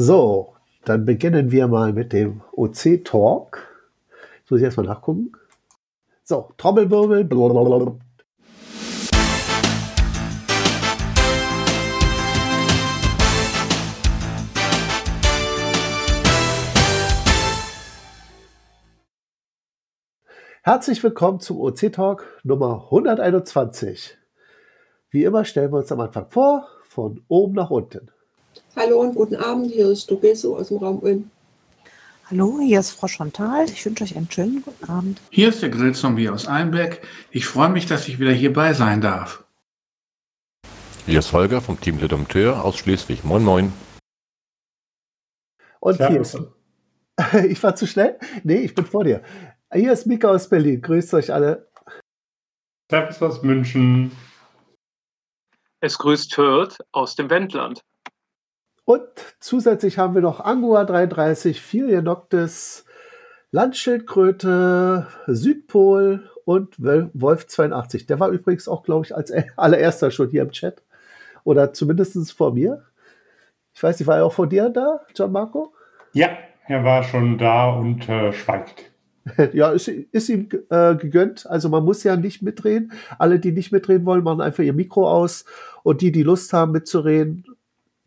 So, dann beginnen wir mal mit dem OC-Talk. Jetzt muss ich erstmal nachgucken. So, Trommelwirbel. Blablabla. Herzlich willkommen zum OC-Talk Nummer 121. Wie immer stellen wir uns am Anfang vor, von oben nach unten. Hallo und guten Abend, hier ist Dogeso aus dem Raum Ulm. Hallo, hier ist Frau Chantal. Ich wünsche euch einen schönen guten Abend. Hier ist der Grillzombie aus Einbeck. Ich freue mich, dass ich wieder hierbei sein darf. Hier ist Holger vom Team Le Dompteur aus Schleswig. Moin, moin. Und hier ist. Ich war zu schnell? Nee, ich bin vor dir. Hier ist Mika aus Berlin. Grüßt euch alle. Servus aus München. Es grüßt Hört aus dem Wendland. Und zusätzlich haben wir noch Angua 33, Filia Noctis, Landschildkröte, Südpol und Wolf 82. Der war übrigens auch, glaube ich, als allererster schon hier im Chat. Oder zumindest vor mir. Ich weiß nicht, war er auch vor dir da, John Marco? Ja, er war schon da und äh, schweigt. Ja, ist, ist ihm äh, gegönnt. Also man muss ja nicht mitreden. Alle, die nicht mitreden wollen, machen einfach ihr Mikro aus. Und die, die Lust haben mitzureden,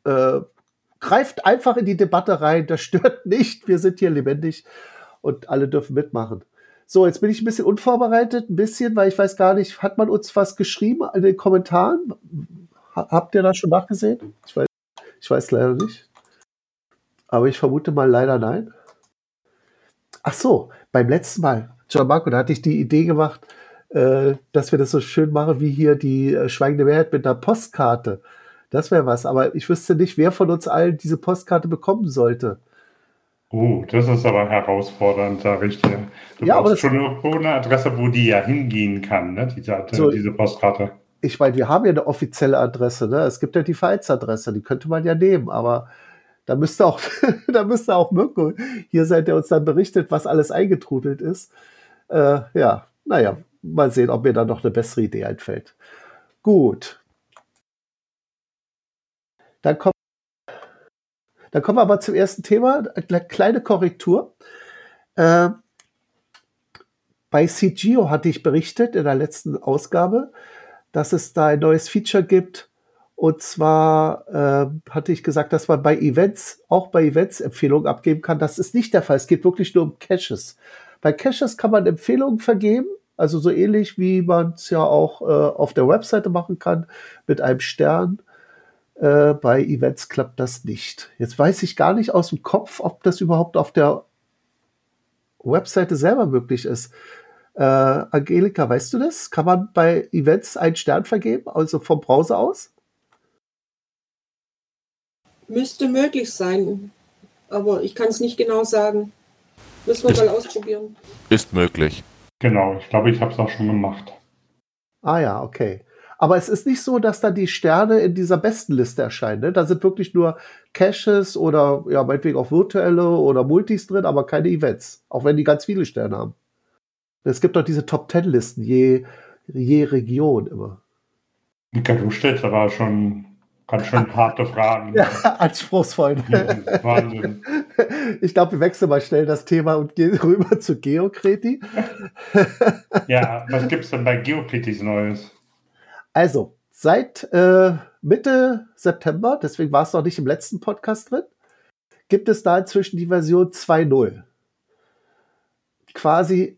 äh, greift einfach in die Debatte rein, das stört nicht, wir sind hier lebendig und alle dürfen mitmachen. So, jetzt bin ich ein bisschen unvorbereitet, ein bisschen, weil ich weiß gar nicht, hat man uns was geschrieben in den Kommentaren? Habt ihr das schon nachgesehen? Ich weiß, ich weiß leider nicht. Aber ich vermute mal leider nein. Ach so, beim letzten Mal, John Marco, da hatte ich die Idee gemacht, äh, dass wir das so schön machen wie hier die äh, Schweigende Mehrheit mit einer Postkarte. Das wäre was. Aber ich wüsste nicht, wer von uns allen diese Postkarte bekommen sollte. Oh, das ist aber herausfordernd, sage ich dir. Du ja, brauchst schon irgendwo eine Adresse, wo die ja hingehen kann, ne? diese, so, diese Postkarte. Ich meine, wir haben ja eine offizielle Adresse. Ne? Es gibt ja die Vereinsadresse, die könnte man ja nehmen. Aber da müsste auch, da müsste auch Mirko hier sein, der uns dann berichtet, was alles eingetrudelt ist. Äh, ja, naja, mal sehen, ob mir da noch eine bessere Idee einfällt. Gut, dann kommen, dann kommen wir aber zum ersten Thema. Eine kleine Korrektur. Äh, bei CGO hatte ich berichtet in der letzten Ausgabe, dass es da ein neues Feature gibt. Und zwar äh, hatte ich gesagt, dass man bei Events, auch bei Events Empfehlungen abgeben kann. Das ist nicht der Fall. Es geht wirklich nur um Caches. Bei Caches kann man Empfehlungen vergeben. Also so ähnlich wie man es ja auch äh, auf der Webseite machen kann mit einem Stern. Äh, bei Events klappt das nicht. Jetzt weiß ich gar nicht aus dem Kopf, ob das überhaupt auf der Webseite selber möglich ist. Äh, Angelika, weißt du das? Kann man bei Events einen Stern vergeben, also vom Browser aus? Müsste möglich sein, aber ich kann es nicht genau sagen. Müssen wir ist, mal ausprobieren. Ist möglich. Genau, ich glaube, ich habe es auch schon gemacht. Ah ja, okay. Aber es ist nicht so, dass da die Sterne in dieser besten Liste erscheinen. Ne? Da sind wirklich nur Caches oder ja, meinetwegen auch virtuelle oder Multis drin, aber keine Events. Auch wenn die ganz viele Sterne haben. Es gibt doch diese Top Ten Listen, je, je Region immer. Mika, du stellst aber schon ganz schön harte Fragen. Ja, anspruchsvoll. Wahnsinn. Ich glaube, wir wechseln mal schnell das Thema und gehen rüber zu Geokreti. ja, was gibt es denn bei Geokritis Neues? Also, seit äh, Mitte September, deswegen war es noch nicht im letzten Podcast drin, gibt es da inzwischen die Version 2.0. Quasi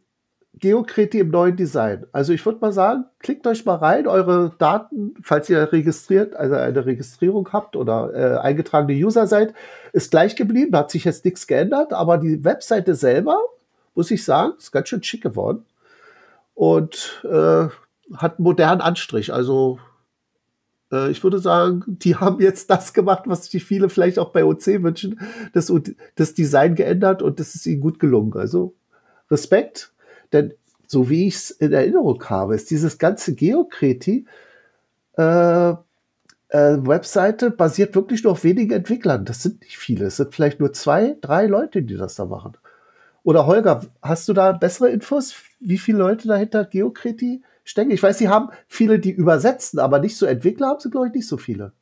Geokreti im neuen Design. Also ich würde mal sagen, klickt euch mal rein, eure Daten, falls ihr registriert, also eine Registrierung habt oder äh, eingetragene User seid, ist gleich geblieben, hat sich jetzt nichts geändert, aber die Webseite selber, muss ich sagen, ist ganz schön schick geworden. Und äh, hat modernen Anstrich. Also äh, ich würde sagen, die haben jetzt das gemacht, was sich viele vielleicht auch bei OC wünschen, das, das Design geändert und das ist ihnen gut gelungen. Also Respekt, denn so wie ich es in Erinnerung habe, ist dieses ganze Geokreti äh, äh, Webseite basiert wirklich nur auf wenigen Entwicklern. Das sind nicht viele. Es sind vielleicht nur zwei, drei Leute, die das da machen. Oder Holger, hast du da bessere Infos, wie viele Leute dahinter Geokreti stecken. Ich weiß, sie haben viele, die übersetzen, aber nicht so Entwickler haben sie, glaube ich, nicht so viele.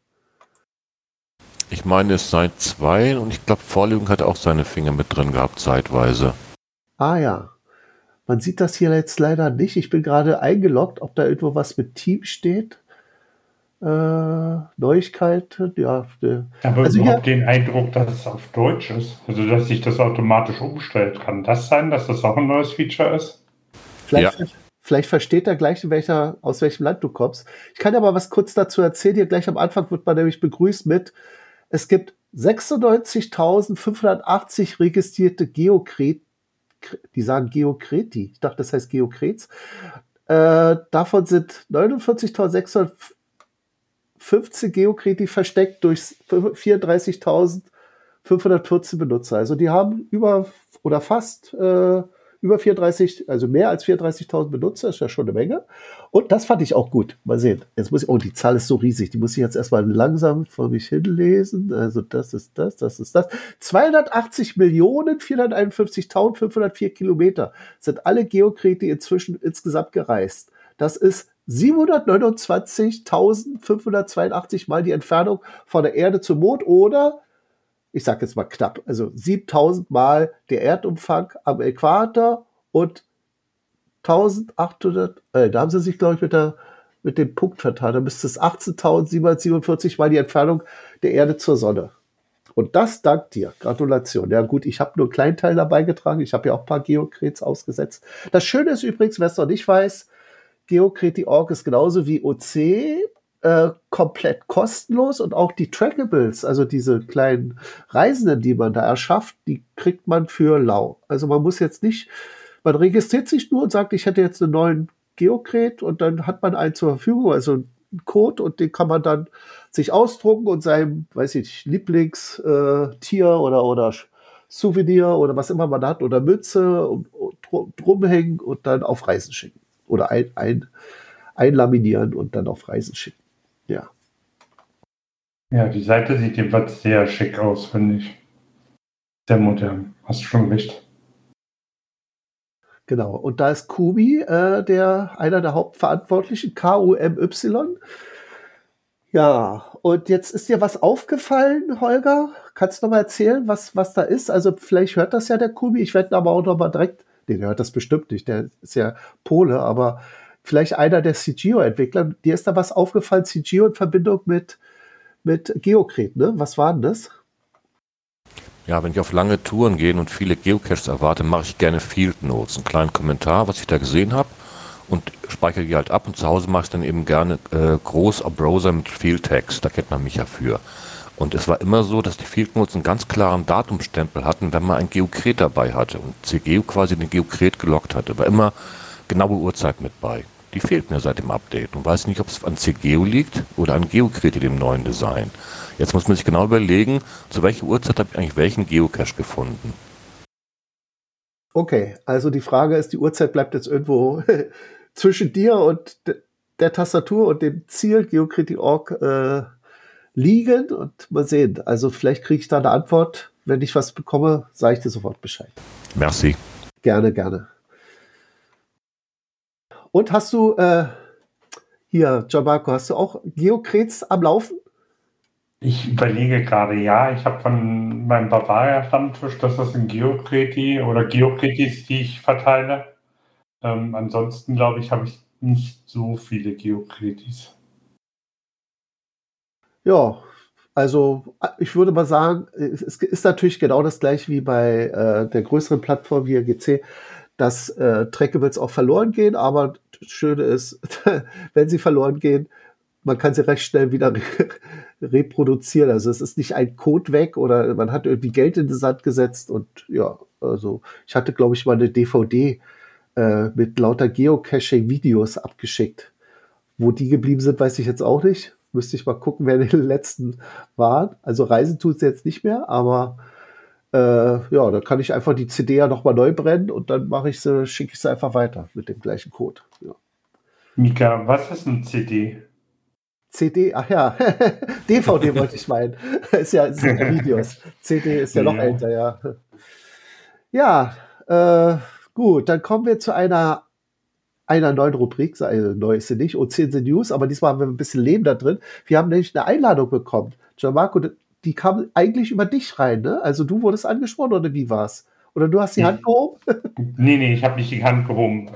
Ich meine, es sei zwei und ich glaube, Vorlegung hat auch seine Finger mit drin gehabt, zeitweise. Ah ja. Man sieht das hier jetzt leider nicht. Ich bin gerade eingeloggt, ob da irgendwo was mit Team steht. Äh, Neuigkeiten, ja. Aber also überhaupt den Eindruck, dass es auf Deutsch ist. Also, dass sich das automatisch umstellt. Kann das sein, dass das auch ein neues Feature ist? Vielleicht, ja. Vielleicht versteht er gleich, welcher, aus welchem Land du kommst. Ich kann aber was kurz dazu erzählen. Hier gleich am Anfang wird man nämlich begrüßt mit, es gibt 96.580 registrierte Geokret, die sagen Geokreti. Ich dachte, das heißt Geokrets. Äh, davon sind 49.600 15 Geokreti versteckt durch 34.514 Benutzer. Also die haben über oder fast äh, über 34, also mehr als 34.000 Benutzer, ist ja schon eine Menge. Und das fand ich auch gut. Mal sehen. Jetzt muss ich, oh, die Zahl ist so riesig, die muss ich jetzt erstmal langsam vor mich hinlesen. Also das ist das, das ist das. 280 Millionen 451.504 Kilometer sind alle Geokreti inzwischen insgesamt gereist. Das ist 729.582 mal die Entfernung von der Erde zum Mond oder, ich sage jetzt mal knapp, also 7000 mal der Erdumfang am Äquator und 1800, äh, da haben sie sich, glaube ich, mit, der, mit dem Punkt vertan. Da müsste es 18.747 mal die Entfernung der Erde zur Sonne. Und das dank dir. Gratulation. Ja gut, ich habe nur einen kleinen Teil dabei getragen. Ich habe ja auch ein paar Geokrets ausgesetzt. Das Schöne ist übrigens, wer es noch nicht weiß, Geokreti.org ist genauso wie OC äh, komplett kostenlos und auch die Trackables, also diese kleinen Reisenden, die man da erschafft, die kriegt man für lau. Also man muss jetzt nicht, man registriert sich nur und sagt, ich hätte jetzt einen neuen Geokret und dann hat man einen zur Verfügung, also einen Code und den kann man dann sich ausdrucken und seinem, weiß ich, Lieblingstier äh, oder, oder Souvenir oder was immer man hat oder Mütze und, und drumhängen und dann auf Reisen schicken oder ein, ein, einlaminieren und dann auf Reisen schicken. Ja. Ja, die Seite sieht jedenfalls sehr schick aus, finde ich. Sehr modern. Hast du schon recht. Genau. Und da ist Kubi, äh, der, einer der Hauptverantwortlichen, K-U-M-Y. Ja, und jetzt ist dir was aufgefallen, Holger? Kannst du noch mal erzählen, was, was da ist? Also vielleicht hört das ja der Kubi. Ich werde aber auch noch mal direkt Nee, der hört das bestimmt nicht. Der ist ja Pole, aber vielleicht einer der CGO-Entwickler. Dir ist da was aufgefallen, CGO in Verbindung mit, mit Geocret, ne? Was war denn das? Ja, wenn ich auf lange Touren gehe und viele Geocaches erwarte, mache ich gerne Field Notes, einen kleinen Kommentar, was ich da gesehen habe und speichere die halt ab und zu Hause mache ich dann eben gerne äh, groß am Browser mit Field Text, da kennt man mich ja für. Und es war immer so, dass die Field Notes einen ganz klaren Datumstempel hatten, wenn man ein Geokret dabei hatte und CGU quasi den Geokret gelockt hatte. War immer genaue Uhrzeit mit bei. Die fehlt mir seit dem Update und weiß nicht, ob es an CGU liegt oder an Geokret in dem neuen Design. Jetzt muss man sich genau überlegen, zu welcher Uhrzeit habe ich eigentlich welchen Geocache gefunden. Okay, also die Frage ist, die Uhrzeit bleibt jetzt irgendwo zwischen dir und der Tastatur und dem Ziel Geocrit.org äh, liegen und mal sehen. Also vielleicht kriege ich da eine Antwort. Wenn ich was bekomme, sage ich dir sofort Bescheid. Merci. Gerne, gerne. Und hast du äh, hier, Gianmarco, hast du auch Geokrets am Laufen? Ich überlege gerade, ja, ich habe von meinem Bavaria-Stammtisch, das ist ein Geokreti oder Geokretis, die ich verteile. Ähm, ansonsten glaube ich, habe ich nicht so viele Geokretis. Ja, also ich würde mal sagen, es ist natürlich genau das gleiche wie bei äh, der größeren Plattform wie GC, dass äh, Trackables auch verloren gehen, aber das Schöne ist, wenn sie verloren gehen, man kann sie recht schnell wieder re reproduzieren. Also es ist nicht ein Code weg oder man hat irgendwie Geld in den Sand gesetzt und ja, also ich hatte, glaube ich, mal eine DVD äh, mit lauter Geocaching-Videos abgeschickt. Wo die geblieben sind, weiß ich jetzt auch nicht. Müsste ich mal gucken, wer den letzten war. Also Reisen tut es jetzt nicht mehr, aber äh, ja, da kann ich einfach die CD ja nochmal neu brennen und dann mache ich sie, schicke ich sie einfach weiter mit dem gleichen Code. Ja. Mika, was ist ein CD? CD, ach ja, DVD wollte ich meinen. ist ja, sind Videos. CD ist ja, ja noch älter, ja. Ja, äh, gut, dann kommen wir zu einer einer neuen Rubrik, also neu ist sie nicht, O10 News, aber diesmal haben wir ein bisschen Leben da drin. Wir haben nämlich eine Einladung bekommen. Gianmarco, die kam eigentlich über dich rein, ne? Also du wurdest angesprochen oder wie war's? Oder du hast die Hand gehoben? Nee, nee, ich habe nicht die Hand gehoben.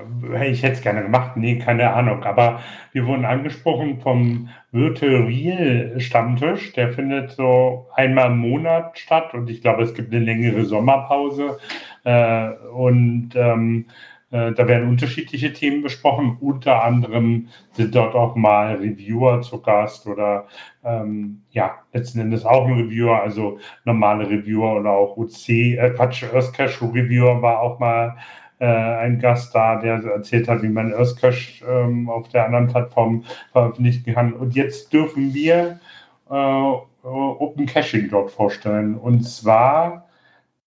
Ich hätte es gerne gemacht. Nee, keine Ahnung. Aber wir wurden angesprochen vom Virtual Real Stammtisch. Der findet so einmal im Monat statt und ich glaube, es gibt eine längere Sommerpause. Äh, und ähm, äh, da werden unterschiedliche Themen besprochen. Unter anderem sind dort auch mal Reviewer zu Gast oder ähm, ja, letzten Endes auch ein Reviewer, also normale Reviewer oder auch UC, äh, Quatsch, Earthcache Reviewer war auch mal äh, ein Gast da, der erzählt hat, wie man Earthcache ähm, auf der anderen Plattform veröffentlichen kann. Und jetzt dürfen wir äh, Open Caching dort vorstellen. Und zwar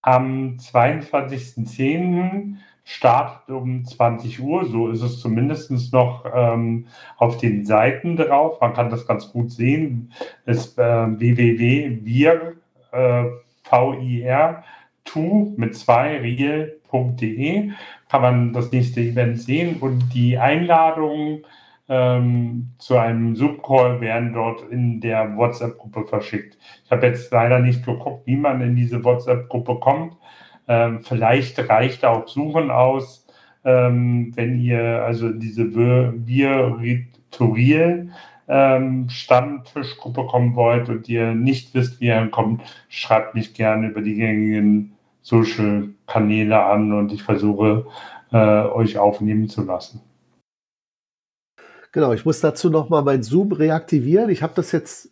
am 22.10 startet um 20 Uhr, so ist es zumindest noch ähm, auf den Seiten drauf. Man kann das ganz gut sehen. Es ist äh, www.wir, äh, mit zwei real.de kann man das nächste Event sehen und die Einladungen ähm, zu einem Subcall werden dort in der WhatsApp-Gruppe verschickt. Ich habe jetzt leider nicht geguckt, wie man in diese WhatsApp-Gruppe kommt. Ähm, vielleicht reicht auch Suchen aus, ähm, wenn ihr also diese Virtual ähm, Stammtischgruppe kommen wollt und ihr nicht wisst, wie ihr kommt, schreibt mich gerne über die gängigen Social-Kanäle an und ich versuche, äh, euch aufnehmen zu lassen. Genau, ich muss dazu nochmal mein Zoom reaktivieren. Ich habe das jetzt,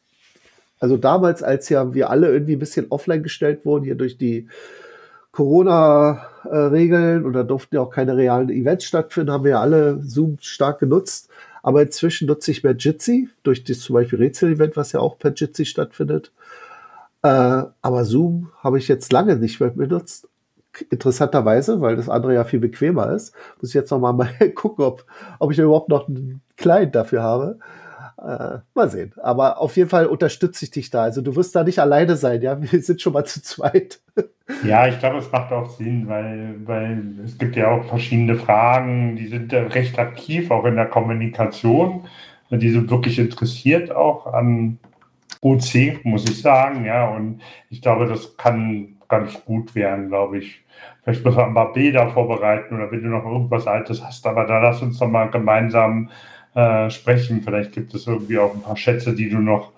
also damals, als ja wir alle irgendwie ein bisschen offline gestellt wurden, hier durch die Corona-Regeln oder durften ja auch keine realen Events stattfinden, haben wir ja alle Zoom stark genutzt. Aber inzwischen nutze ich mehr Jitsi durch das zum Beispiel Rätsel-Event, was ja auch per Jitsi stattfindet. Äh, aber Zoom habe ich jetzt lange nicht mehr benutzt. Interessanterweise, weil das andere ja viel bequemer ist, muss ich jetzt noch mal, mal gucken, ob, ob ich überhaupt noch einen Client dafür habe. Äh, mal sehen. Aber auf jeden Fall unterstütze ich dich da. Also du wirst da nicht alleine sein, ja. Wir sind schon mal zu zweit. Ja, ich glaube, es macht auch Sinn, weil, weil es gibt ja auch verschiedene Fragen, die sind recht aktiv, auch in der Kommunikation. Die sind wirklich interessiert auch an OC, muss ich sagen, ja. Und ich glaube, das kann ganz gut werden, glaube ich. Vielleicht muss man ein paar Bilder vorbereiten oder wenn du noch irgendwas Altes hast, aber da lass uns doch mal gemeinsam äh, sprechen. Vielleicht gibt es irgendwie auch ein paar Schätze, die du noch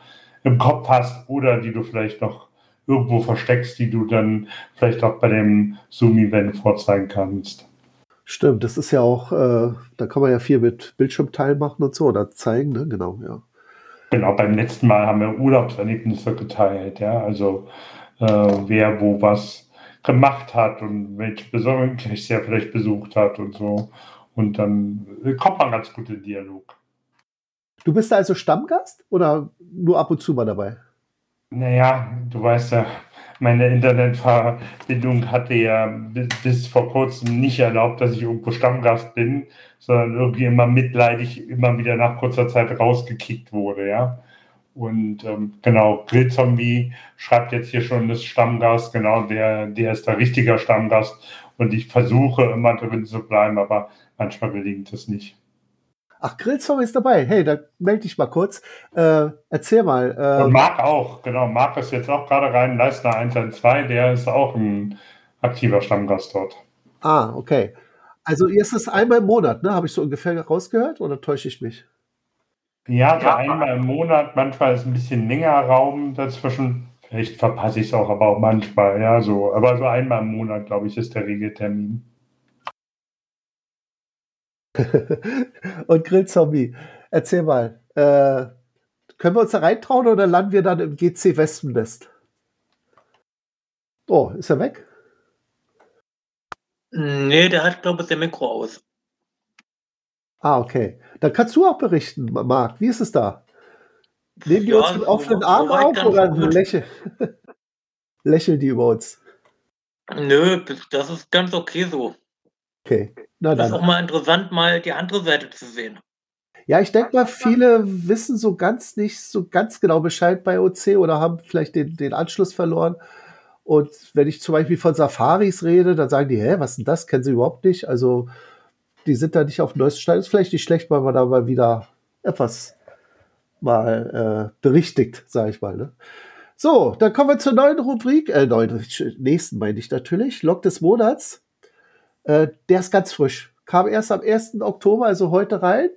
im Kopf hast oder die du vielleicht noch irgendwo versteckst, die du dann vielleicht auch bei dem Zoom-Event vorzeigen kannst. Stimmt, das ist ja auch, äh, da kann man ja viel mit Bildschirmteil machen und so oder zeigen, ne? Genau, ja. Genau, beim letzten Mal haben wir Urlaubserlebnisse geteilt, ja. Also äh, wer wo was gemacht hat und welche besonderen er vielleicht besucht hat und so. Und dann kommt man ganz gut in Dialog. Du bist also Stammgast oder nur ab und zu mal dabei? Naja, du weißt ja, meine Internetverbindung hatte ja bis, bis, vor kurzem nicht erlaubt, dass ich irgendwo Stammgast bin, sondern irgendwie immer mitleidig immer wieder nach kurzer Zeit rausgekickt wurde, ja. Und ähm, genau, Grillzombie schreibt jetzt hier schon das Stammgast, genau, der, der ist der richtige Stammgast. Und ich versuche immer drin zu bleiben, aber manchmal gelingt es nicht. Ach, Grillzombie ist dabei. Hey, da melde dich mal kurz. Äh, erzähl mal. Äh, Und Marc auch, genau. Marc ist jetzt auch gerade rein. Leistner 112, der ist auch ein aktiver Stammgast dort. Ah, okay. Also ihr ist es einmal im Monat, ne? Habe ich so ungefähr rausgehört oder täusche ich mich? Ja, so ja. einmal im Monat. Manchmal ist ein bisschen länger Raum dazwischen. Vielleicht verpasse ich es auch, aber auch manchmal, ja, so. Aber so einmal im Monat, glaube ich, ist der Regeltermin. und Grillzombie, erzähl mal, äh, können wir uns da reintrauen oder landen wir dann im GC Wespennest? Oh, ist er weg? Nee, der hat, glaube ich, der Mikro aus. Ah, okay. Dann kannst du auch berichten, Marc. Wie ist es da? Nehmen die ja, uns mit offenen Armen auf oder lächeln, lächeln die über uns? Nö, das ist ganz okay so. Okay. Na dann. Das ist auch mal interessant, mal die andere Seite zu sehen. Ja, ich denke mal, viele wissen so ganz nicht so ganz genau Bescheid bei OC oder haben vielleicht den, den Anschluss verloren. Und wenn ich zum Beispiel von Safaris rede, dann sagen die, hä, was ist denn das? Kennen sie überhaupt nicht. Also, die sind da nicht auf dem neuesten Stand. Ist vielleicht nicht schlecht, weil man da mal wieder etwas mal äh, berichtigt, sage ich mal. Ne? So, dann kommen wir zur neuen Rubrik, äh, neuen, nächsten meine ich natürlich, Log des Monats. Äh, der ist ganz frisch. Kam erst am 1. Oktober, also heute rein.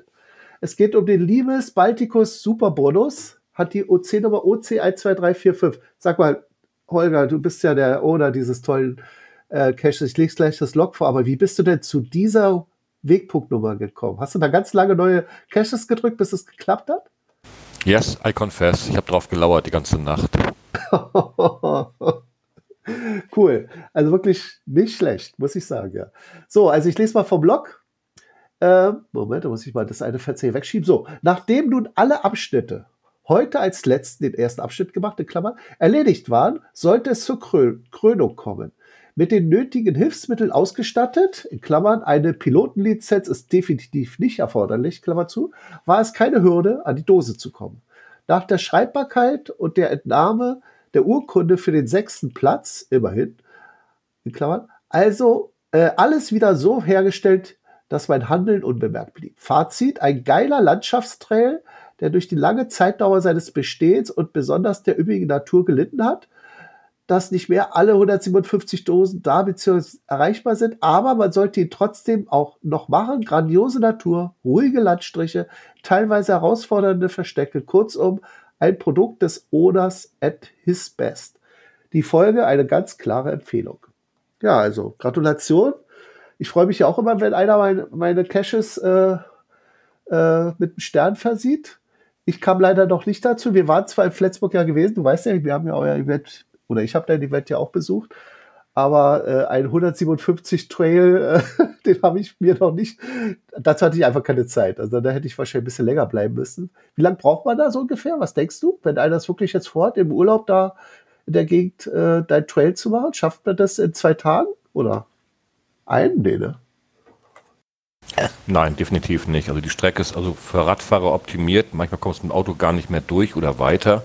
Es geht um den Limes Balticus Superbonus. Hat die OC-Nummer OC12345. Sag mal, Holger, du bist ja der Owner dieses tollen äh, Caches. Ich lege gleich das Log vor, aber wie bist du denn zu dieser Wegpunktnummer gekommen? Hast du da ganz lange neue Caches gedrückt, bis es geklappt hat? Yes, I confess. Ich habe drauf gelauert die ganze Nacht. cool. Also wirklich nicht schlecht, muss ich sagen, ja. So, also ich lese mal vom Blog. Äh, Moment, da muss ich mal das eine Verzeih wegschieben. So, nachdem nun alle Abschnitte heute als letzten, den ersten Abschnitt gemacht, in Klammern, erledigt waren, sollte es zur Krön Krönung kommen. Mit den nötigen Hilfsmitteln ausgestattet, in Klammern, eine Pilotenlizenz ist definitiv nicht erforderlich, Klammer zu, war es keine Hürde, an die Dose zu kommen. Nach der Schreibbarkeit und der Entnahme der Urkunde für den sechsten Platz, immerhin, in Klammern, also äh, alles wieder so hergestellt, dass mein Handeln unbemerkt blieb. Fazit, ein geiler Landschaftstrail, der durch die lange Zeitdauer seines Bestehens und besonders der üppigen Natur gelitten hat, dass nicht mehr alle 157 Dosen da bzw. erreichbar sind, aber man sollte ihn trotzdem auch noch machen. Grandiose Natur, ruhige Landstriche, teilweise herausfordernde Verstecke, kurzum ein Produkt des Owners at his best. Die Folge eine ganz klare Empfehlung. Ja, also Gratulation. Ich freue mich ja auch immer, wenn einer meine, meine Caches äh, äh, mit einem Stern versieht. Ich kam leider noch nicht dazu. Wir waren zwar in Flensburg ja gewesen, du weißt ja, wir haben ja euer Event, oder ich habe dein Event ja auch besucht, aber äh, ein 157 Trail, äh, den habe ich mir noch nicht, dazu hatte ich einfach keine Zeit. Also da hätte ich wahrscheinlich ein bisschen länger bleiben müssen. Wie lange braucht man da so ungefähr? Was denkst du, wenn einer das wirklich jetzt vorhat, im Urlaub da in der Gegend äh, dein Trail zu machen? Schafft man das in zwei Tagen oder einen? Nee, ne? Nein, definitiv nicht. Also die Strecke ist also für Radfahrer optimiert. Manchmal kommst du mit dem Auto gar nicht mehr durch oder weiter.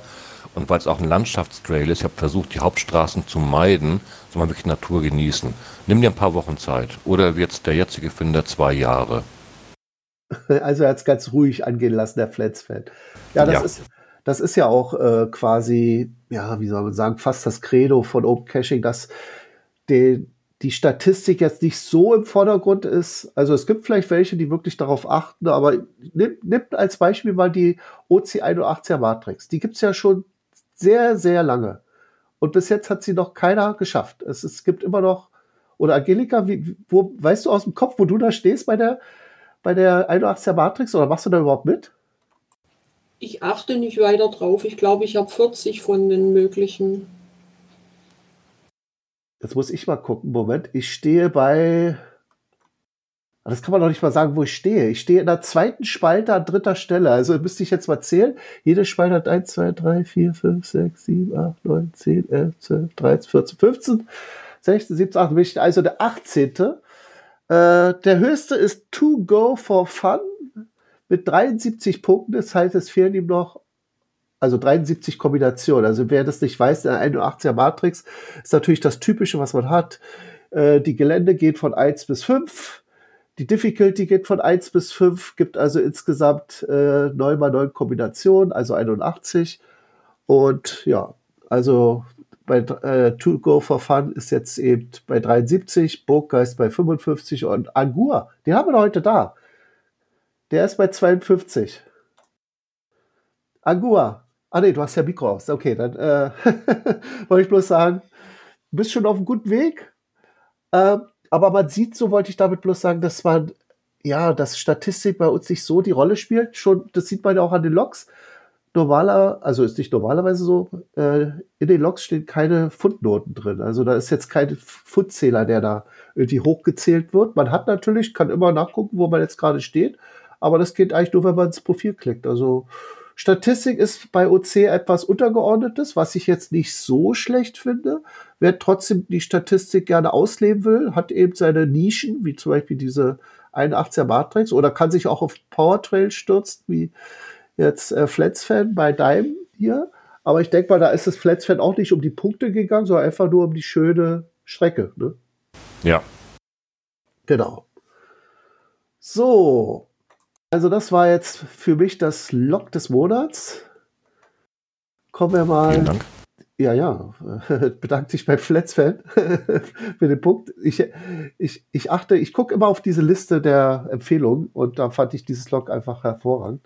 Und weil es auch ein Landschaftstrail ist, ich habe versucht, die Hauptstraßen zu meiden, soll man wirklich Natur genießen. Nimm dir ein paar Wochen Zeit. Oder wird der jetzige Finder zwei Jahre. Also er hat es ganz ruhig angehen lassen, der Flats-Fan. Ja, das, Ja. Ist, das ist ja auch äh, quasi, ja, wie soll man sagen, fast das Credo von Open Caching, dass die, die Statistik jetzt nicht so im Vordergrund ist. Also es gibt vielleicht welche, die wirklich darauf achten, aber nimm, nimm als Beispiel mal die OC81er Matrix. Die gibt es ja schon sehr, sehr lange. Und bis jetzt hat sie noch keiner geschafft. Es, es gibt immer noch, oder Angelika, wie, wo, weißt du aus dem Kopf, wo du da stehst bei der, bei der 81er Matrix oder machst du da überhaupt mit? Ich achte nicht weiter drauf. Ich glaube, ich habe 40 von den möglichen. Jetzt muss ich mal gucken. Moment, ich stehe bei. Das kann man doch nicht mal sagen, wo ich stehe. Ich stehe in der zweiten Spalte an dritter Stelle. Also müsste ich jetzt mal zählen. Jede Spalte hat 1, 2, 3, 4, 5, 6, 7, 8, 9, 10, 11, 12, 13, 14, 15, 16, 17, 18. Bin ich also der 18. Äh, der höchste ist To Go for Fun mit 73 Punkten. Das heißt, es fehlen ihm noch also 73 Kombinationen. Also wer das nicht weiß, der 81er Matrix ist natürlich das Typische, was man hat. Äh, die Gelände geht von 1 bis 5. Die Difficulty geht von 1 bis 5, gibt also insgesamt äh, 9 mal 9 Kombinationen, also 81. Und ja, also bei äh, To Go for Fun ist jetzt eben bei 73, Burggeist bei 55 und Angua, den haben wir heute da. Der ist bei 52. Angua. Ah nee, du hast ja Mikro aus. Okay, dann äh, wollte ich bloß sagen, bist schon auf einem guten Weg. Ähm, aber man sieht, so wollte ich damit bloß sagen, dass man, ja, dass Statistik bei uns nicht so die Rolle spielt. Schon, das sieht man ja auch an den Logs. Normaler, also ist nicht normalerweise so, äh, in den Logs stehen keine Fundnoten drin. Also da ist jetzt kein Fundzähler, der da irgendwie hochgezählt wird. Man hat natürlich, kann immer nachgucken, wo man jetzt gerade steht, aber das geht eigentlich nur, wenn man ins Profil klickt. Also Statistik ist bei OC etwas untergeordnetes, was ich jetzt nicht so schlecht finde. Wer trotzdem die Statistik gerne ausleben will, hat eben seine Nischen, wie zum Beispiel diese 81er Matrix, oder kann sich auch auf Powertrail stürzen, wie jetzt äh, Flats-Fan bei Dime hier. Aber ich denke mal, da ist das Flats-Fan auch nicht um die Punkte gegangen, sondern einfach nur um die schöne Strecke. Ne? Ja. Genau. So. Also das war jetzt für mich das Log des Monats. Kommen wir Vielen mal Dank. Ja, ja, bedankt sich bei Flatsfan für den Punkt. Ich, ich, ich achte, ich gucke immer auf diese Liste der Empfehlungen und da fand ich dieses Log einfach hervorragend.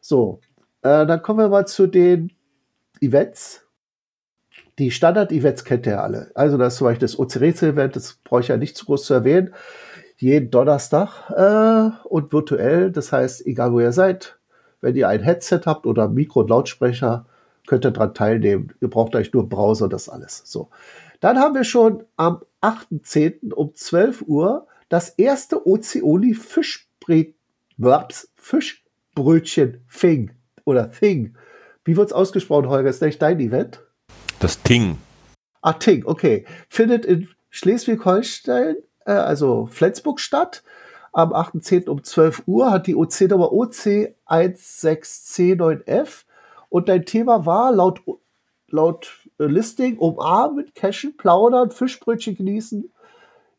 So, äh, dann kommen wir mal zu den Events. Die Standard-Events kennt ihr ja alle. Also das ist zum Beispiel das OC-Rätsel-Event, das brauche ich ja nicht zu groß zu erwähnen. Jeden Donnerstag äh, und virtuell, das heißt, egal wo ihr seid, wenn ihr ein Headset habt oder Mikro und Lautsprecher, könnt ihr daran teilnehmen. Ihr braucht euch nur Browser, das alles. So. Dann haben wir schon am 8.10. um 12 Uhr das erste Ozeoli Fischbrötchen Thing oder Thing. Wie wird es ausgesprochen, Holger? Ist nicht dein Event? Das Ting. Ah, Ting, okay. Findet in Schleswig-Holstein, äh, also Flensburg statt. Am 8.10. um 12 Uhr hat die OC-Nummer OC16C9F und dein Thema war laut, laut Listing umarmen, cashen, plaudern, Fischbrötchen genießen.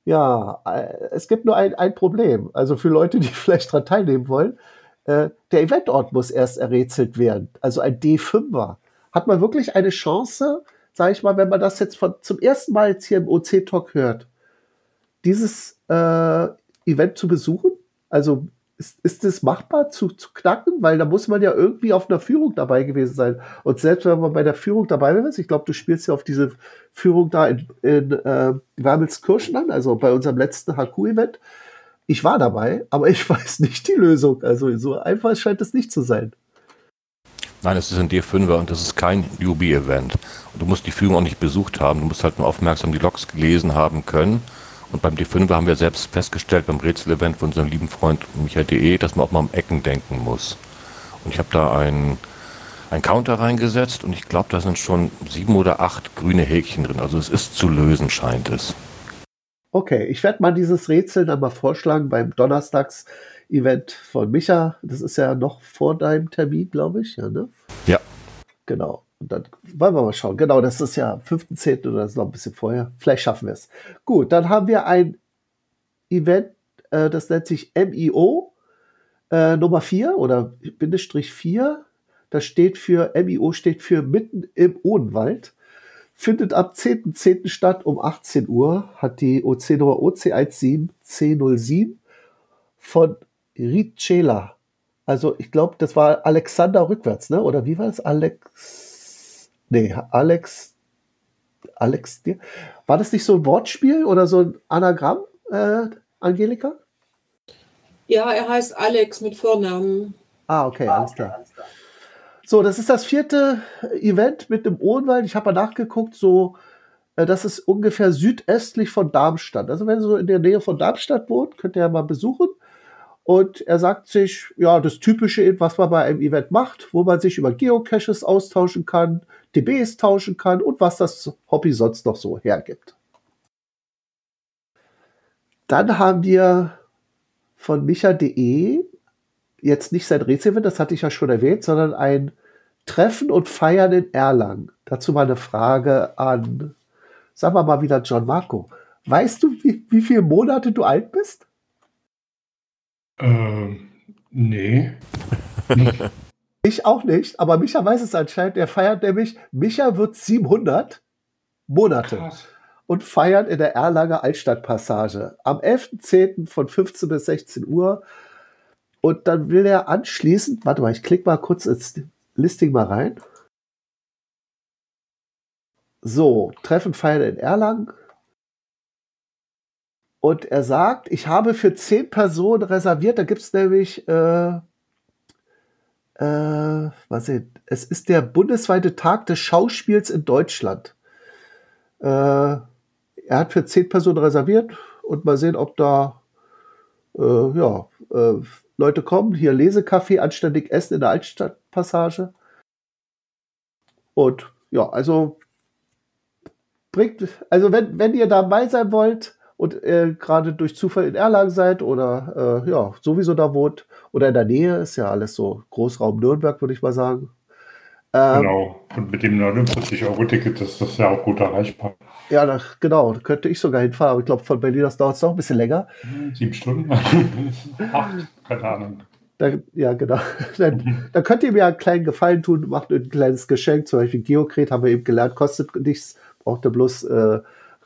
Ja, äh, es gibt nur ein, ein Problem. Also für Leute, die vielleicht daran teilnehmen wollen. Äh, der Eventort muss erst errätselt werden. Also ein D5er. Hat man wirklich eine Chance, sage ich mal, wenn man das jetzt von, zum ersten Mal jetzt hier im OC-Talk hört, dieses äh, Event zu besuchen? Also ist, ist es machbar zu, zu knacken? Weil da muss man ja irgendwie auf einer Führung dabei gewesen sein. Und selbst wenn man bei der Führung dabei ist, ich glaube, du spielst ja auf diese Führung da in, in äh, Wermelskirchen an, also bei unserem letzten HQ-Event. Ich war dabei, aber ich weiß nicht die Lösung. Also so einfach scheint es nicht zu sein. Nein, es ist ein D5er und das ist kein Newbie-Event. Und du musst die Führung auch nicht besucht haben, du musst halt nur aufmerksam die Logs gelesen haben können und beim D5 haben wir selbst festgestellt, beim Rätsel-Event von unserem lieben Freund Michael De, dass man auch mal um Ecken denken muss. Und ich habe da einen, einen Counter reingesetzt und ich glaube, da sind schon sieben oder acht grüne Häkchen drin. Also es ist zu lösen, scheint es. Okay, ich werde mal dieses Rätsel dann mal vorschlagen beim Donnerstags-Event von Micha. Das ist ja noch vor deinem Termin, glaube ich. Ja, ne? Ja. Genau. Und dann wollen wir mal schauen. Genau, das ist ja 15. oder das ist noch ein bisschen vorher. Vielleicht schaffen wir es. Gut, dann haben wir ein Event, äh, das nennt sich MIO äh, Nummer 4 oder Bindestrich 4. Das steht für, MIO steht für mitten im Odenwald. Findet am 10.10. .10. statt um 18 Uhr. Hat die OC-Nummer OC17C07 von Ricela. Also ich glaube, das war Alexander rückwärts, ne? Oder wie war es? Alex Nee, Alex. Alex, war das nicht so ein Wortspiel oder so ein Anagramm, äh, Angelika? Ja, er heißt Alex mit Vornamen. Ah, okay, alles klar. So, das ist das vierte Event mit dem Odenwald. Ich habe mal nachgeguckt, so, äh, das ist ungefähr südöstlich von Darmstadt. Also, wenn ihr so in der Nähe von Darmstadt wohnt, könnt ihr ja mal besuchen. Und er sagt sich, ja, das Typische, was man bei einem Event macht, wo man sich über Geocaches austauschen kann, DBs tauschen kann und was das Hobby sonst noch so hergibt. Dann haben wir von micha.de jetzt nicht sein Rätsel, das hatte ich ja schon erwähnt, sondern ein Treffen und Feiern in Erlangen. Dazu mal eine Frage an, sagen wir mal wieder John Marco. Weißt du, wie, wie viele Monate du alt bist? Ähm, nee. Ich auch nicht, aber Micha weiß es anscheinend. Er feiert nämlich, Micha wird 700 Monate Krass. und feiert in der Erlanger Altstadtpassage am 11.10. von 15 bis 16 Uhr. Und dann will er anschließend, warte mal, ich klicke mal kurz ins Listing mal rein. So, Treffen feiern in Erlangen. Und er sagt, ich habe für 10 Personen reserviert. Da gibt es nämlich äh, äh, was ist, es ist der bundesweite Tag des Schauspiels in Deutschland. Äh, er hat für zehn Personen reserviert und mal sehen, ob da äh, ja, äh, Leute kommen. Hier Lesekaffee, anständig essen in der Altstadtpassage. Und ja, also bringt, also wenn, wenn ihr dabei sein wollt, und äh, gerade durch Zufall in Erlangen seid oder äh, ja, sowieso da wohnt oder in der Nähe, ist ja alles so Großraum Nürnberg, würde ich mal sagen. Ähm, genau, und mit dem 49-Euro-Ticket ist das ja auch gut erreichbar. Ja, da, genau, da könnte ich sogar hinfahren, aber ich glaube, von Berlin aus dauert es noch ein bisschen länger. Sieben Stunden? Acht, keine Ahnung. Dann, ja, genau. Dann, dann könnt ihr mir einen kleinen Gefallen tun, macht ein kleines Geschenk, zum Beispiel Geocret, haben wir eben gelernt, kostet nichts, braucht ihr bloß äh,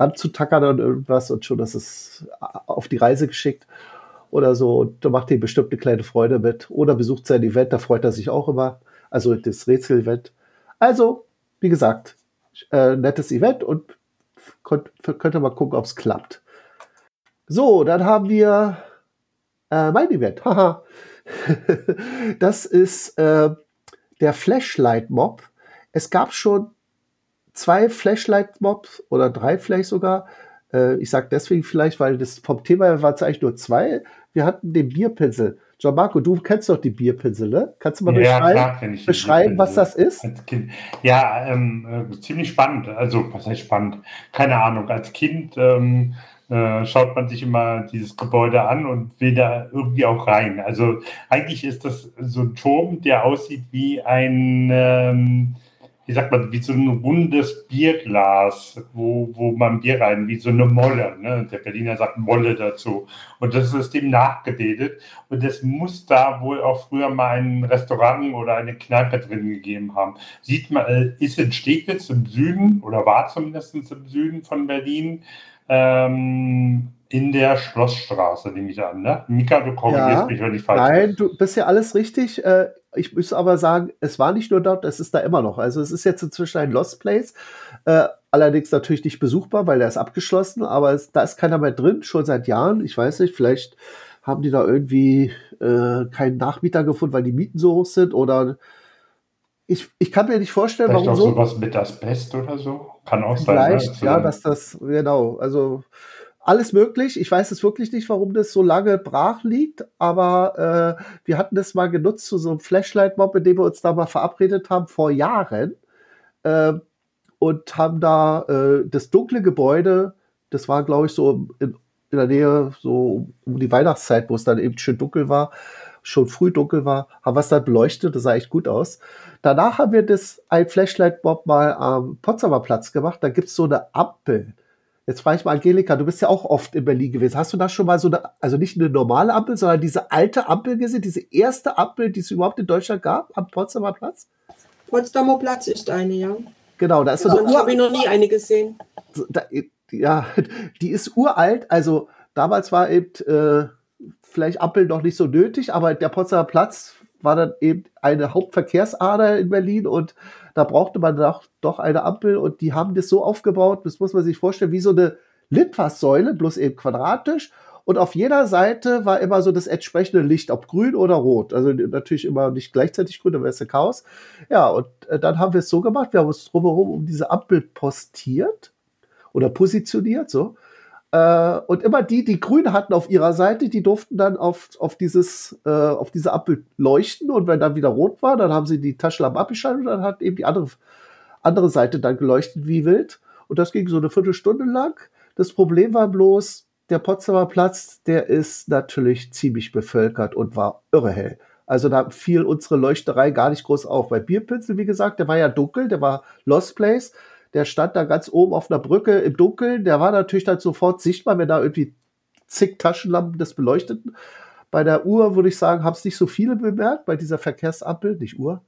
ranzutackern und irgendwas und schon das ist auf die Reise geschickt oder so. Und da macht ihr bestimmt eine kleine Freude mit. Oder besucht sein Event, da freut er sich auch immer. Also das Rätsel-Event. Also, wie gesagt, äh, nettes Event und könnt, könnt ihr mal gucken, ob es klappt. So, dann haben wir äh, mein Event. Haha. das ist äh, der Flashlight-Mob. Es gab schon zwei Flashlight-Mobs oder drei vielleicht sogar. Äh, ich sage deswegen vielleicht, weil das vom Thema her war es eigentlich nur zwei. Wir hatten den Bierpinsel. Gianmarco, du kennst doch die Bierpinsel, ne? Kannst du mal Ja, beschreiben, klar beschreiben was das ist? Ja, ähm, äh, ziemlich spannend. Also, was heißt spannend? Keine Ahnung. Als Kind ähm, äh, schaut man sich immer dieses Gebäude an und will da irgendwie auch rein. Also, eigentlich ist das so ein Turm, der aussieht wie ein, ähm, wie sagt man, wie so ein rundes Bierglas, wo, wo man Bier rein, wie so eine Molle. Ne? Der Berliner sagt Molle dazu. Und das ist dem nachgebildet. Und es muss da wohl auch früher mal ein Restaurant oder eine Kneipe drin gegeben haben. Sieht man, äh, ist in Steglitz im Süden oder war zumindest im Süden von Berlin ähm, in der Schlossstraße, nehme ich an. Ne? Mika, du korrigierst Ja, mich, wenn ich falsch nein, bin. du bist ja alles richtig. Äh, ich muss aber sagen, es war nicht nur dort, es ist da immer noch. Also es ist jetzt inzwischen ein Lost Place. Äh, allerdings natürlich nicht besuchbar, weil der ist abgeschlossen, aber es, da ist keiner mehr drin, schon seit Jahren. Ich weiß nicht, vielleicht haben die da irgendwie äh, keinen Nachmieter gefunden, weil die Mieten so hoch sind oder ich, ich kann mir nicht vorstellen, Vielleicht warum auch so. sowas mit Asbest oder so. Kann auch sein. Vielleicht, Ne? ja, dass das, genau, also alles möglich. Ich weiß es wirklich nicht, warum das so lange brach liegt, aber äh, wir hatten das mal genutzt zu so einem Flashlight-Mob, in dem wir uns da mal verabredet haben vor Jahren äh, und haben da äh, das dunkle Gebäude, das war, glaube ich, so in, in der Nähe, so um die Weihnachtszeit, wo es dann eben schön dunkel war, schon früh dunkel war, haben wir es dann beleuchtet, das sah echt gut aus. Danach haben wir das ein Flashlight-Mob mal am Potsdamer Platz gemacht. Da gibt es so eine Ampel. Jetzt frage ich mal Angelika, du bist ja auch oft in Berlin gewesen. Hast du da schon mal so eine, also nicht eine normale Ampel, sondern diese alte Ampel gesehen, diese erste Ampel, die es überhaupt in Deutschland gab, am Potsdamer Platz? Potsdamer Platz ist eine, ja. Genau, da ist so eine Sonst habe ich noch nie eine gesehen. da, ja, die ist uralt. Also damals war eben äh, vielleicht Ampel noch nicht so nötig, aber der Potsdamer Platz war dann eben eine Hauptverkehrsader in Berlin und da brauchte man doch, doch eine Ampel und die haben das so aufgebaut, das muss man sich vorstellen, wie so eine Litfaßsäule, bloß eben quadratisch. Und auf jeder Seite war immer so das entsprechende Licht, ob grün oder rot. Also natürlich immer nicht gleichzeitig grün, dann wäre es ein Chaos. Ja, und äh, dann haben wir es so gemacht, wir haben uns drumherum um diese Ampel postiert oder positioniert, so. Äh, und immer die, die grün hatten auf ihrer Seite, die durften dann auf, auf, dieses, äh, auf diese Ampel leuchten. Und wenn dann wieder rot war, dann haben sie die Taschenlampe abgeschaltet und dann hat eben die andere, andere Seite dann geleuchtet wie wild. Und das ging so eine Viertelstunde lang. Das Problem war bloß, der Potsdamer Platz, der ist natürlich ziemlich bevölkert und war irre hell. Also da fiel unsere Leuchterei gar nicht groß auf. Bei Bierpinsel, wie gesagt, der war ja dunkel, der war Lost Place. Der stand da ganz oben auf einer Brücke im Dunkeln. Der war natürlich dann sofort sichtbar, wenn da irgendwie zig Taschenlampen das beleuchteten. Bei der Uhr würde ich sagen, haben es nicht so viele bemerkt, bei dieser Verkehrsampel, nicht Uhr.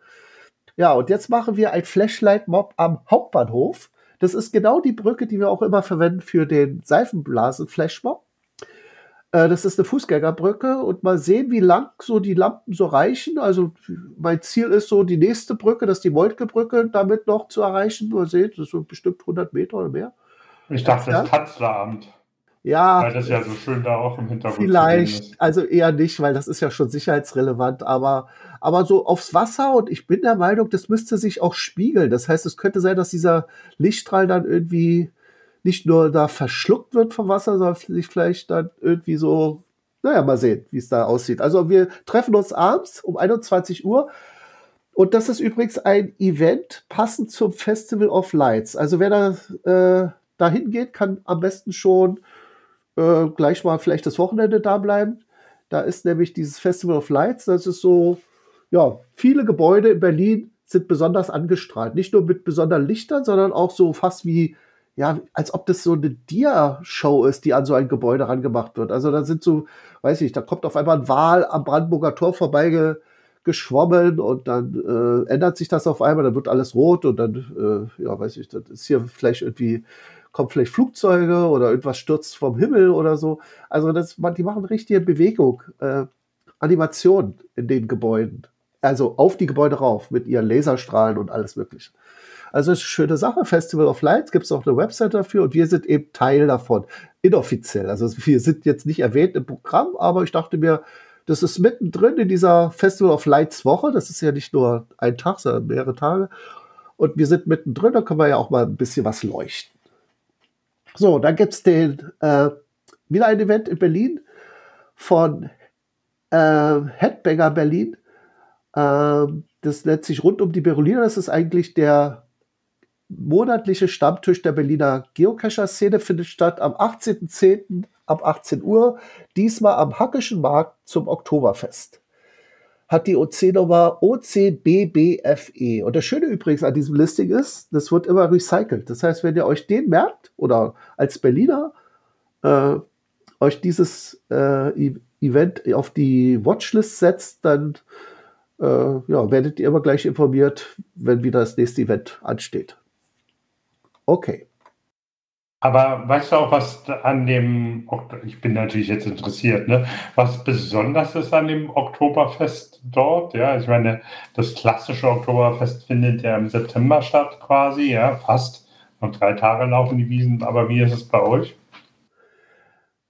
Ja, und jetzt machen wir ein Flashlight-Mob am Hauptbahnhof. Das ist genau die Brücke, die wir auch immer verwenden für den Seifenblasen-Flashmob. Äh, das ist eine Fußgängerbrücke und mal sehen, wie lang so die Lampen so reichen. Also mein Ziel ist so, die nächste Brücke, das ist die Moltke-Brücke, damit noch zu erreichen. Mal sehen, das ist so bestimmt 100 Meter oder mehr. Ich dachte, Ja? das Kanzleramt, Ja, weil das ja so schön da auch im Hintergrund Vielleicht, also eher nicht, weil das ist ja schon sicherheitsrelevant, aber, aber so aufs Wasser und ich bin der Meinung, das müsste sich auch spiegeln. Das heißt, es könnte sein, dass dieser Lichtstrahl dann irgendwie nicht nur da verschluckt wird vom Wasser, sondern sich vielleicht dann irgendwie so, naja, mal sehen, wie es da aussieht. Also wir treffen uns abends um 21 Uhr und das ist übrigens ein Event passend zum Festival of Lights. Also wer da äh, dahin geht, kann am besten schon äh, gleich mal vielleicht das Wochenende da bleiben. Da ist nämlich dieses Festival of Lights. Das ist so, ja, viele Gebäude in Berlin sind besonders angestrahlt. Nicht nur mit besonderen Lichtern, sondern auch so fast wie ja, als ob das so eine Dia-Show ist, die an so ein Gebäude rangemacht wird. Also da sind so, weiß ich, da kommt auf einmal ein Wal am Brandenburger Tor vorbei ge, geschwommen und dann äh, ändert sich das auf einmal, dann wird alles rot und dann, äh, ja, weiß ich, das ist hier vielleicht irgendwie, kommt vielleicht Flugzeuge oder irgendwas stürzt vom Himmel oder so. Also das, man, die machen richtige Bewegung, äh, Animation in den Gebäuden. Also auf die Gebäude rauf mit ihren Laserstrahlen und alles Mögliche. Also es ist eine schöne Sache. Festival of Lights gibt es auch eine Website dafür und wir sind eben Teil davon. Inoffiziell. Also wir sind jetzt nicht erwähnt im Programm, aber ich dachte mir, das ist mittendrin in dieser Festival of Lights Woche. Das ist ja nicht nur ein Tag, sondern mehrere Tage. Und wir sind mittendrin, da können wir ja auch mal ein bisschen was leuchten. So, dann gibt es äh, wieder ein Event in Berlin von äh, Headbanger Berlin. Äh, das nennt sich rund um die Berolina. Das ist eigentlich der monatliche Stammtisch der Berliner Geocacher-Szene, findet statt am 18.10. ab 18 Uhr, diesmal am Hackischen Markt zum Oktoberfest. Hat die OC-Nummer OCBBFE. Und das Schöne übrigens an diesem Listing ist, das wird immer recycelt. Das heißt, wenn ihr euch den merkt oder als Berliner äh, euch dieses äh, e Event auf die Watchlist setzt, dann äh, ja, werdet ihr immer gleich informiert, wenn wieder das nächste Event ansteht. Okay. Aber weißt du auch, was an dem, ich bin natürlich jetzt interessiert, ne, was besonders ist an dem Oktoberfest dort? Ja, ich meine, das klassische Oktoberfest findet ja im September statt quasi, ja, fast. Noch drei Tage laufen die Wiesen, aber wie ist es bei euch?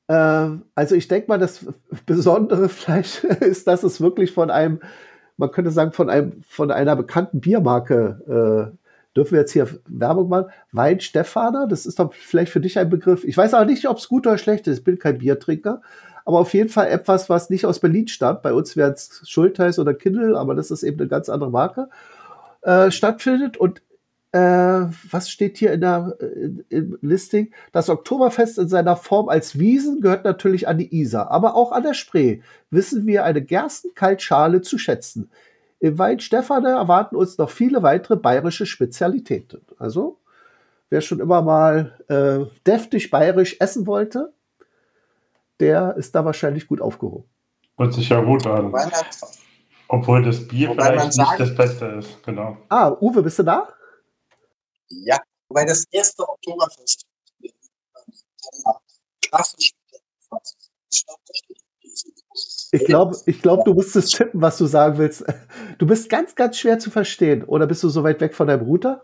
Ähm, also ich denke mal, das Besondere vielleicht ist, dass es wirklich von einem, man könnte sagen, von einem, von einer bekannten Biermarke äh, dürfen wir jetzt hier Werbung machen? Wein Stefaner, das ist doch vielleicht für dich ein Begriff. Ich weiß auch nicht, ob es gut oder schlecht ist. Ich bin kein Biertrinker. Aber auf jeden Fall etwas, was nicht aus Berlin stammt. Bei uns wäre es Schultheiß oder Kindle, aber das ist eben eine ganz andere Marke. Äh, stattfindet. Und äh, was steht hier in der in, im Listing? Das Oktoberfest in seiner Form als Wiesen gehört natürlich an die Isar, aber auch an der Spree wissen wir eine Gerstenkaltschale zu schätzen. Im Weinstefane erwarten uns noch viele weitere bayerische Spezialitäten. Also, wer schon immer mal äh, deftig bayerisch essen wollte, der ist da wahrscheinlich gut aufgehoben. Hört sich ja gut an. Obwohl das Bier Wobei vielleicht sagen- nicht das Beste ist, genau. Ah, Uwe, bist du da? Ja, wobei das erste Oktoberfest September klassisch Ich glaube, ich glaub, du musstest tippen, was du sagen willst. Du bist ganz, ganz schwer zu verstehen. Oder bist du so weit weg von deinem Router?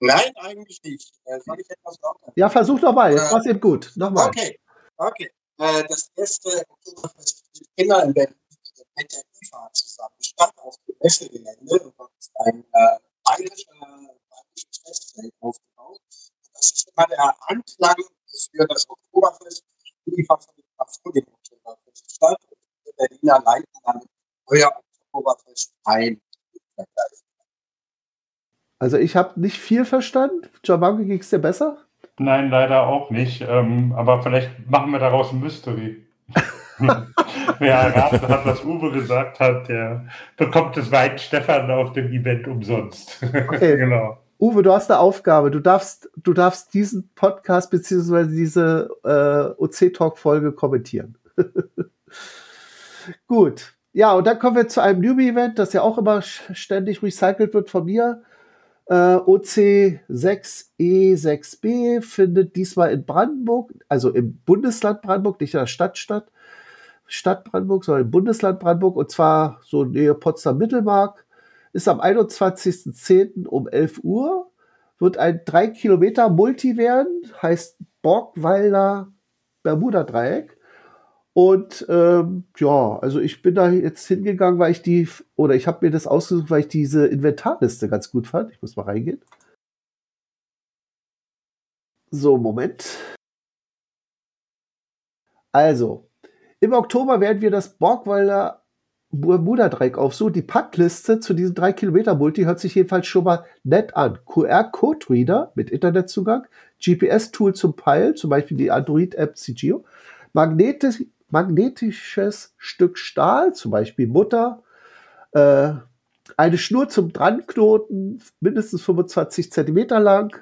Nein, eigentlich nicht. Äh, soll ich etwas lauter? Ja, versuch nochmal. Jetzt Äh, war's eben gut. Nochmal. Okay, okay. Äh, das erste Oktoberfest für Kinder in Berlin mit der IFA zusammen stand auf dem Messegelände und ist ein äh, bayerisches Festfeld aufgebaut. Das ist immer der Anklang für das Oktoberfest. Die IFA vor dem Oktoberfest statt. Und die Berliner leiten dann euer Oktoberfest ein. Also ich habe nicht viel verstanden. Jamango, ging es dir besser? Nein, leider auch nicht. Ähm, aber vielleicht machen wir daraus ein Mystery. Wer erraten hat, was Uwe gesagt hat, der bekommt das Wein Stefan auf dem Event umsonst. Okay. genau. Uwe, du hast eine Aufgabe. Du darfst, du darfst diesen Podcast beziehungsweise diese äh, OC-Talk-Folge kommentieren. Gut. Ja, und dann kommen wir zu einem Newbie-Event, das ja auch immer ständig recycelt wird von mir. Äh, OC6E6B findet diesmal in Brandenburg, also im Bundesland Brandenburg, nicht in der Stadt statt, Stadt Brandenburg, sondern im Bundesland Brandenburg, und zwar so nähe Potsdam-Mittelmark ist am 21.10. um 11 Uhr, wird ein 3 Kilometer Multi werden, heißt Borgweiler Bermuda-Dreieck. Und ähm, ja, also ich bin da jetzt hingegangen, weil ich die, oder ich habe mir das ausgesucht, weil ich diese Inventarliste ganz gut fand. Ich muss mal reingehen. So, Moment. Also, im Oktober werden wir das Borgweiler Bermuda-Dreieck aufsuchen. Die Packliste zu diesem 3-Kilometer-Multi hört sich jedenfalls schon mal nett an. QR-Code-Reader mit Internetzugang, GPS-Tool zum Peilen, zum Beispiel die Android-App CGO, magnetisch, magnetisches Stück Stahl, zum Beispiel Mutter, äh, eine Schnur zum Dranknoten, mindestens 25 Zentimeter lang,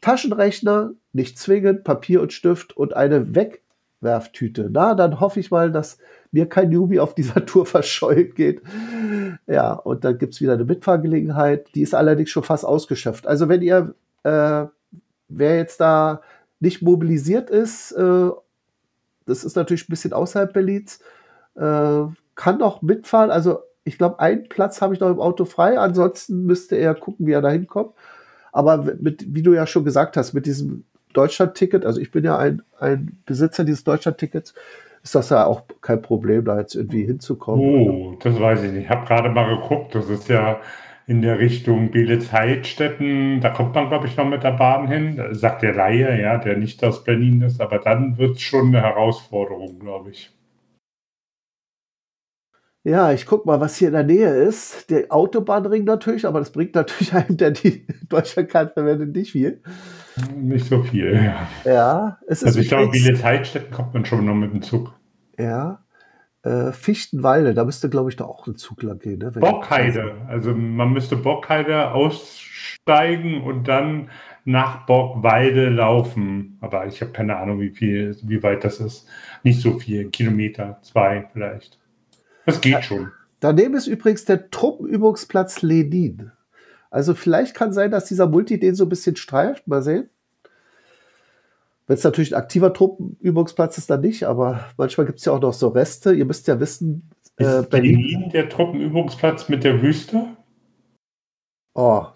Taschenrechner, nicht zwingend, Papier und Stift und eine Wegwerftüte. Na, dann hoffe ich mal, dass mir kein Newbie auf dieser Tour verschollen geht. Ja, und dann gibt es wieder eine Mitfahrgelegenheit. Die ist allerdings schon fast ausgeschöpft. Also wenn ihr, äh, wer jetzt da nicht mobilisiert ist, äh, das ist natürlich ein bisschen außerhalb Berlins, äh, kann noch mitfahren. Also ich glaube, einen Platz habe ich noch im Auto frei. Ansonsten müsste er gucken, wie er da hinkommt. Aber mit, wie du ja schon gesagt hast, mit diesem Deutschland-Ticket, also ich bin ja ein, ein Besitzer dieses Deutschland-Tickets, ist das ja auch kein Problem, da jetzt irgendwie hinzukommen. Oh, das weiß ich nicht. Ich habe gerade mal geguckt, das ist ja in der Richtung Bielitz-Heidstetten, da kommt man, glaube ich, noch mit der Bahn hin, sagt der Laie, ja, der nicht aus Berlin ist, aber dann wird es schon eine Herausforderung, glaube ich. Ja, ich guck mal, was hier in der Nähe ist. Der Autobahnring natürlich, aber das bringt natürlich einem, der die Deutschlandkarte verwendet, nicht viel. Nicht so viel, ja. Ja, es ist Also ich glaube, übrigens- Bielitz-Heidstetten kommt man schon noch mit dem Zug. Ja. Äh, Fichtenwalde, da müsste, glaube ich, da auch ein Zug lang gehen. Ne? Bockheide. Also man müsste Bockheide aussteigen und dann nach Bockweide laufen. Aber ich habe keine Ahnung, wie viel, wie weit das ist. Nicht so viel, Kilometer, zwei vielleicht. Das geht schon. Daneben ist übrigens der Truppenübungsplatz Lenin. Also vielleicht kann sein, dass dieser Multi den so ein bisschen streift. Mal sehen. Wenn es natürlich ein aktiver Truppenübungsplatz ist, dann nicht, aber manchmal gibt es ja auch noch so Reste. Ihr müsst ja wissen, äh, Ist Berlin. Berlin der Truppenübungsplatz mit der Wüste? Oh,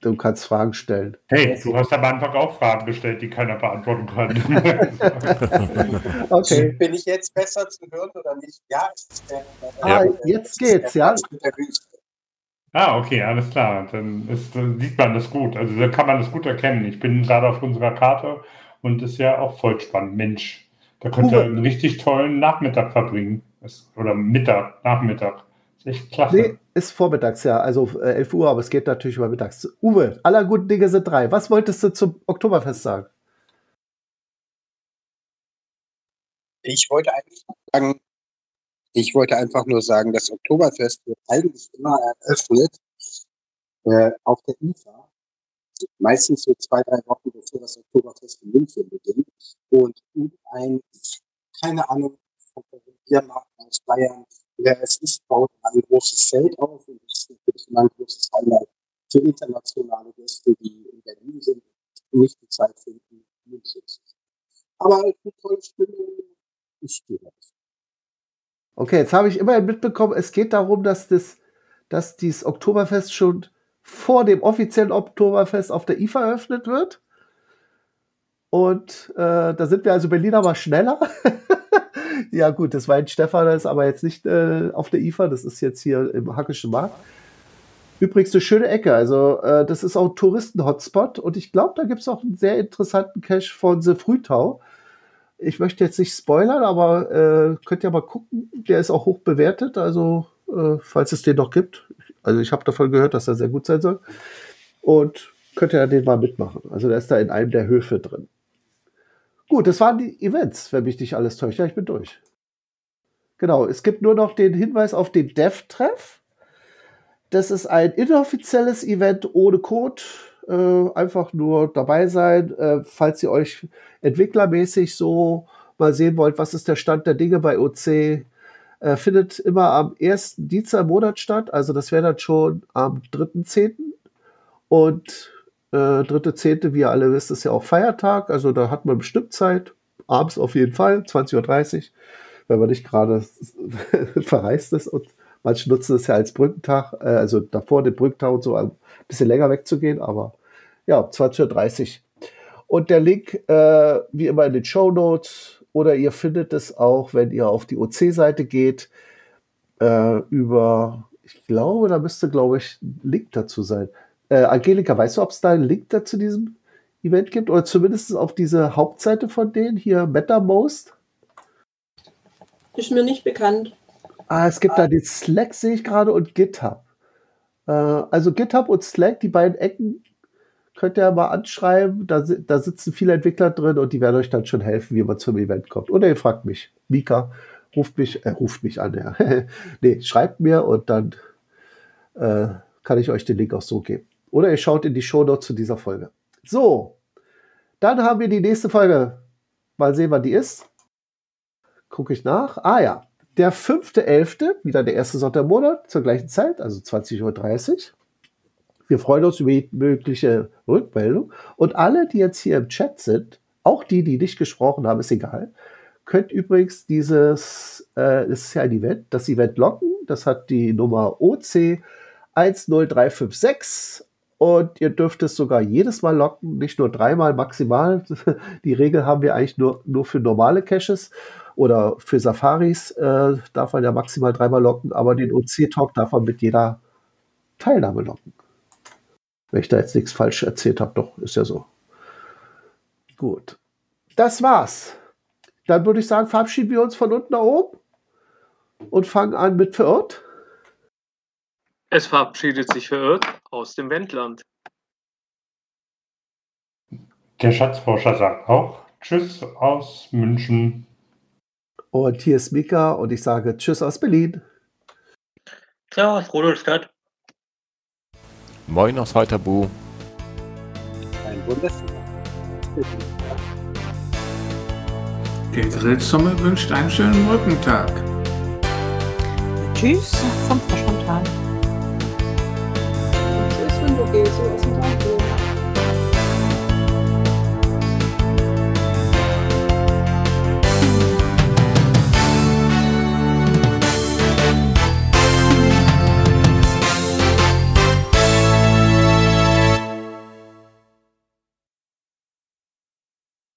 du kannst Fragen stellen. Hey, du hast am Anfang auch Fragen gestellt, die keiner beantworten kann. Okay. Bin ich jetzt besser zu hören oder nicht? Ja, es ist der, Ah, jetzt geht's, ja. Ah, okay, alles klar. Dann, ist, dann sieht man das gut. Also da kann man das gut erkennen. Ich bin gerade auf unserer Karte und ist ja auch voll spannend. Mensch, da könnt ihr einen richtig tollen Nachmittag verbringen. Oder Mittag, Nachmittag. Ist echt klasse. Nee, ist vormittags, ja. Also äh, 11 Uhr, aber es geht natürlich über mittags. Uwe, aller guten Dinge sind drei. Was wolltest du zum Oktoberfest sagen? Ich wollte eigentlich nur sagen, ich wollte einfach nur sagen, das Oktoberfest wird eigentlich immer eröffnet äh, auf der IFA. Meistens so zwei, drei Wochen bevor das Oktoberfest in München beginnt. Und irgendein, keine Ahnung, von der Biermarkt aus Bayern, wer es ist, baut ein großes Zelt auf und das ist natürlich immer ein großes Highlight für internationale Gäste, die in Berlin sind und nicht die Zeit finden, in München zu sein. Aber eine tolle Stimmung, ich gehe. Okay, jetzt habe ich immerhin mitbekommen, es geht darum, dass das, dass dieses Oktoberfest schon vor dem offiziellen Oktoberfest auf der IFA eröffnet wird. Und äh, da sind wir also Berliner mal schneller. ja, gut, das war in Stefan, das ist aber jetzt nicht äh, auf der IFA, das ist jetzt hier im Hackischen Markt. Übrigens eine schöne Ecke, also äh, das ist auch ein Touristen-Hotspot und ich glaube, da gibt es auch einen sehr interessanten Cache von The Frühtau. Ich möchte jetzt nicht spoilern, aber äh, könnt ihr mal gucken. Der ist auch hoch bewertet, also äh, falls es den noch gibt. Also ich habe davon gehört, dass er sehr gut sein soll. Und könnt ihr den mal mitmachen. Also der ist da in einem der Höfe drin. Gut, das waren die Events, wenn mich nicht alles täuscht. Ja, ich bin durch. Genau, es gibt nur noch den Hinweis auf den Dev-Treff. Das ist ein inoffizielles Event ohne Code. Äh, einfach nur dabei sein, äh, falls ihr euch entwicklermäßig so mal sehen wollt, was ist der Stand der Dinge bei OC. Äh, findet immer am ersten Dienstag im Monat statt. Also das wäre dann schon am 3.10. Und äh, 3.10., wie ihr alle wisst, ist ja auch Feiertag. Also da hat man bestimmt Zeit. Abends auf jeden Fall, 20.30 Uhr, wenn man nicht gerade verreist ist. Und manche nutzen es ja als Brückentag, äh, also davor den Brückentag und so ein bisschen länger wegzugehen. Aber ja, 20.30 Uhr. Und der Link, äh, wie immer in den Show Notes, oder ihr findet es auch, wenn ihr auf die OC-Seite geht, äh, über, ich glaube, da müsste, glaube ich, ein Link dazu sein. Äh, Angelika, weißt du, ob es da einen Link dazu diesem Event gibt? Oder zumindest auf diese Hauptseite von denen, hier MetaMost? Ist mir nicht bekannt. Ah, es gibt da den Slack, sehe ich gerade, und GitHub. Äh, also GitHub und Slack, die beiden Ecken, könnt ihr mal anschreiben. Da, da sitzen viele Entwickler drin und die werden euch dann schon helfen, wie man zum Event kommt. Oder ihr fragt mich. Mika, ruft mich, äh, ruft mich an, ja. nee, schreibt mir und dann äh, kann ich euch den Link auch so geben. Oder ihr schaut in die Shownotes zu dieser Folge. So, Dann haben wir die nächste Folge. Mal sehen, wann die ist. Gucke ich nach. Ah ja, der 5.11., wieder der erste Sonntag im Monat, zur gleichen Zeit, also 20.30 Uhr. Wir freuen uns über mögliche Rückmeldung. Und alle, die jetzt hier im Chat sind, auch die, die nicht gesprochen haben, ist egal, könnt übrigens dieses, äh, es ist ja ein Event, das Event locken. Das hat die Nummer OC 10356 und ihr dürft es sogar jedes Mal locken, nicht nur dreimal maximal. Die Regel haben wir eigentlich nur, nur für normale Caches oder für Safaris äh, darf man ja maximal dreimal locken, aber den OC-Talk darf man mit jeder Teilnahme locken. Wenn ich da jetzt nichts falsch erzählt habe, doch, ist ja so. Gut. Das war's. Dann würde ich sagen, verabschieden wir uns von unten nach oben und fangen an mit Verirrt. Es verabschiedet sich Verirrt aus dem Wendland. Der Schatzforscher sagt auch Tschüss aus München. Und hier ist Mika und ich sage Tschüss aus Berlin. Ciao aus Rudolstadt. Moin aus Heiterbu. Ein Bundesland. Der Grillsumme wünscht einen schönen Brückentag. Tschüss von Frau Chantal. Tschüss, wenn du gehst, so aus dem Tag.